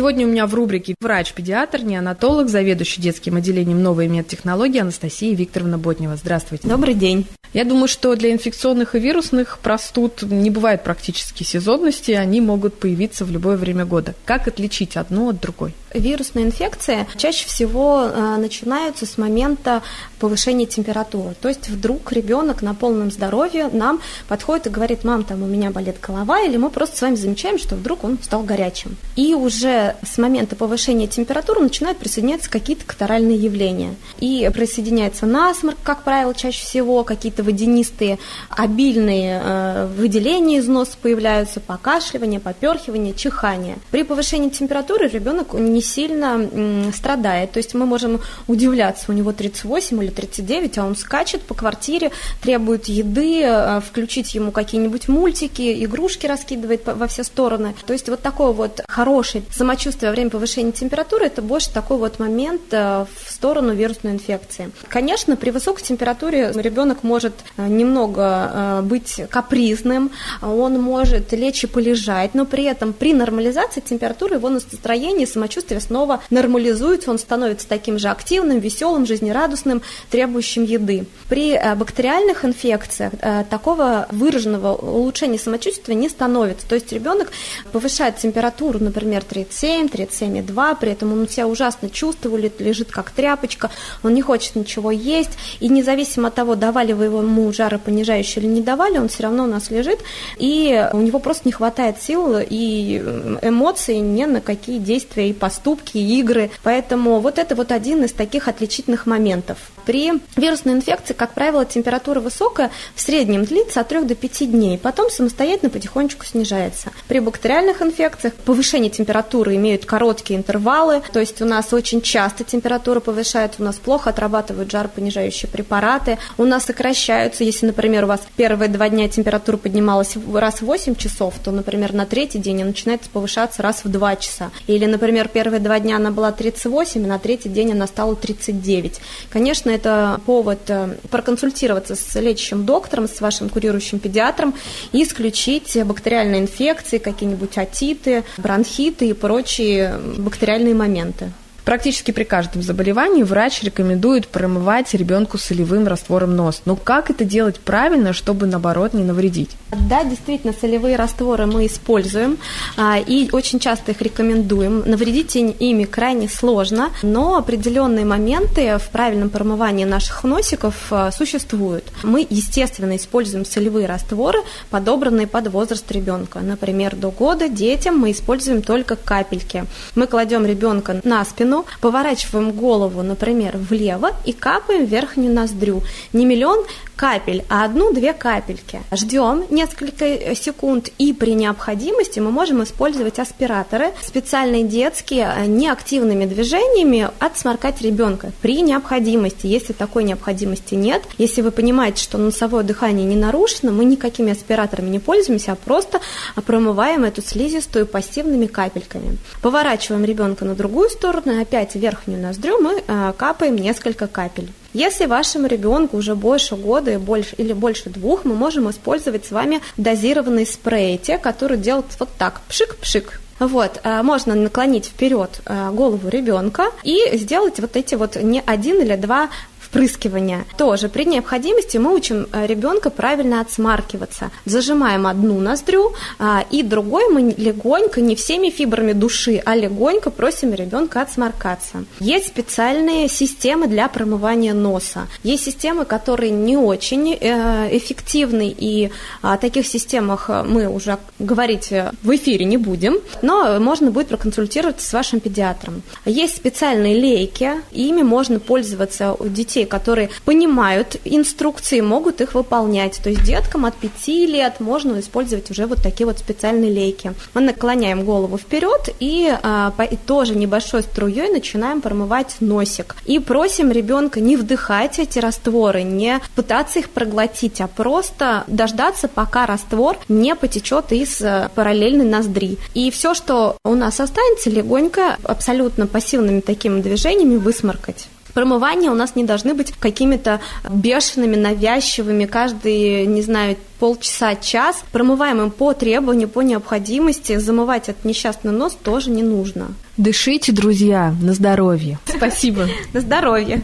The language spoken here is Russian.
Сегодня у меня в рубрике врач-педиатр, неонатолог, заведующий детским отделением новой медтехнологии Анастасия Викторовна Ботнева. Здравствуйте. Добрый день. Я думаю, что для инфекционных и вирусных простуд не бывает практически сезонности, они могут появиться в любое время года. Как отличить одну от другой? Вирусные инфекции чаще всего э, начинаются с момента повышения температуры. То есть вдруг ребенок на полном здоровье нам подходит и говорит, мам, там у меня болит голова, или мы просто с вами замечаем, что вдруг он стал горячим. И уже с момента повышения температуры начинают присоединяться какие-то катаральные явления. И присоединяется насморк, как правило, чаще всего, какие-то водянистые, обильные э, выделения из носа появляются, покашливание, поперхивание, чихание. При повышении температуры ребенок не сильно м, страдает, то есть мы можем удивляться, у него 38 или 39, а он скачет по квартире, требует еды, э, включить ему какие-нибудь мультики, игрушки раскидывает во все стороны. То есть вот такое вот хорошее самочувствие во время повышения температуры, это больше такой вот момент э, в сторону вирусной инфекции. Конечно, при высокой температуре ребенок может э, немного э, быть капризным, он может лечь и полежать, но при этом при нормализации температуры его настроение и самочувствие снова нормализуется, он становится таким же активным, веселым, жизнерадостным, требующим еды. При бактериальных инфекциях такого выраженного улучшения самочувствия не становится. То есть ребенок повышает температуру, например, 37, 37,2, при этом он себя ужасно чувствует, лежит как тряпочка, он не хочет ничего есть, и независимо от того, давали вы ему жаропонижающие или не давали, он все равно у нас лежит, и у него просто не хватает сил и эмоций ни на какие действия и поступки, и игры. Поэтому вот это вот один из таких отличительных моментов. При вирусной инфекции, как правило, температура высокая, в среднем длится от 3 до 5 дней, потом самостоятельно потихонечку снижается. При бактериальных инфекциях повышение температуры имеют короткие интервалы, то есть у нас очень часто температура повышается, у нас плохо отрабатывают жаропонижающие препараты, у нас сокращаются. Если, например, у вас первые два дня температура поднималась раз в 8 часов, то, например, на третий день она начинает повышаться раз в 2 часа. Или, например, первые два дня она была 38, а на третий день она стала 39. Конечно, это повод э, проконсультироваться с лечащим доктором, с вашим курирующим педиатром и исключить бактериальные инфекции, какие-нибудь атиты, бронхиты и прочие бактериальные моменты. Практически при каждом заболевании врач рекомендует промывать ребенку солевым раствором нос. Но как это делать правильно, чтобы наоборот не навредить? Да, действительно, солевые растворы мы используем а, и очень часто их рекомендуем. Навредить ими крайне сложно, но определенные моменты в правильном промывании наших носиков а, существуют. Мы, естественно, используем солевые растворы, подобранные под возраст ребенка. Например, до года детям мы используем только капельки. Мы кладем ребенка на спину, спину, поворачиваем голову, например, влево и капаем верхнюю ноздрю. Не миллион капель, а одну-две капельки. Ждем несколько секунд и при необходимости мы можем использовать аспираторы, специальные детские, э, неактивными движениями отсморкать ребенка при необходимости. Если такой необходимости нет, если вы понимаете, что носовое дыхание не нарушено, мы никакими аспираторами не пользуемся, а просто промываем эту слизистую пассивными капельками. Поворачиваем ребенка на другую сторону, опять верхнюю ноздрю мы э, капаем несколько капель. Если вашему ребенку уже больше года и больше, или больше двух, мы можем использовать с вами дозированные спреи, те, которые делают вот так, пшик-пшик, вот, э, можно наклонить вперед э, голову ребенка и сделать вот эти вот не один или два впрыскивания. Тоже при необходимости мы учим э, ребенка правильно отсмаркиваться. Зажимаем одну ноздрю, а, и другой мы легонько, не всеми фибрами души, а легонько просим ребенка отсморкаться. Есть специальные системы для промывания носа. Есть системы, которые не очень э, эффективны, и о таких системах мы уже говорить в эфире не будем, но можно будет проконсультироваться с вашим педиатром. Есть специальные лейки, ими можно пользоваться у детей детей, которые понимают инструкции, могут их выполнять. То есть деткам от 5 лет можно использовать уже вот такие вот специальные лейки. Мы наклоняем голову вперед и, а, по, и тоже небольшой струей начинаем промывать носик. И просим ребенка не вдыхать эти растворы, не пытаться их проглотить, а просто дождаться, пока раствор не потечет из э, параллельной ноздри. И все, что у нас останется, легонько, абсолютно пассивными такими движениями высморкать. Промывания у нас не должны быть какими-то бешеными, навязчивыми, каждый, не знаю, полчаса, час. Промываем им по требованию, по необходимости. Замывать этот несчастный нос тоже не нужно. Дышите, друзья, на здоровье. Спасибо. На здоровье.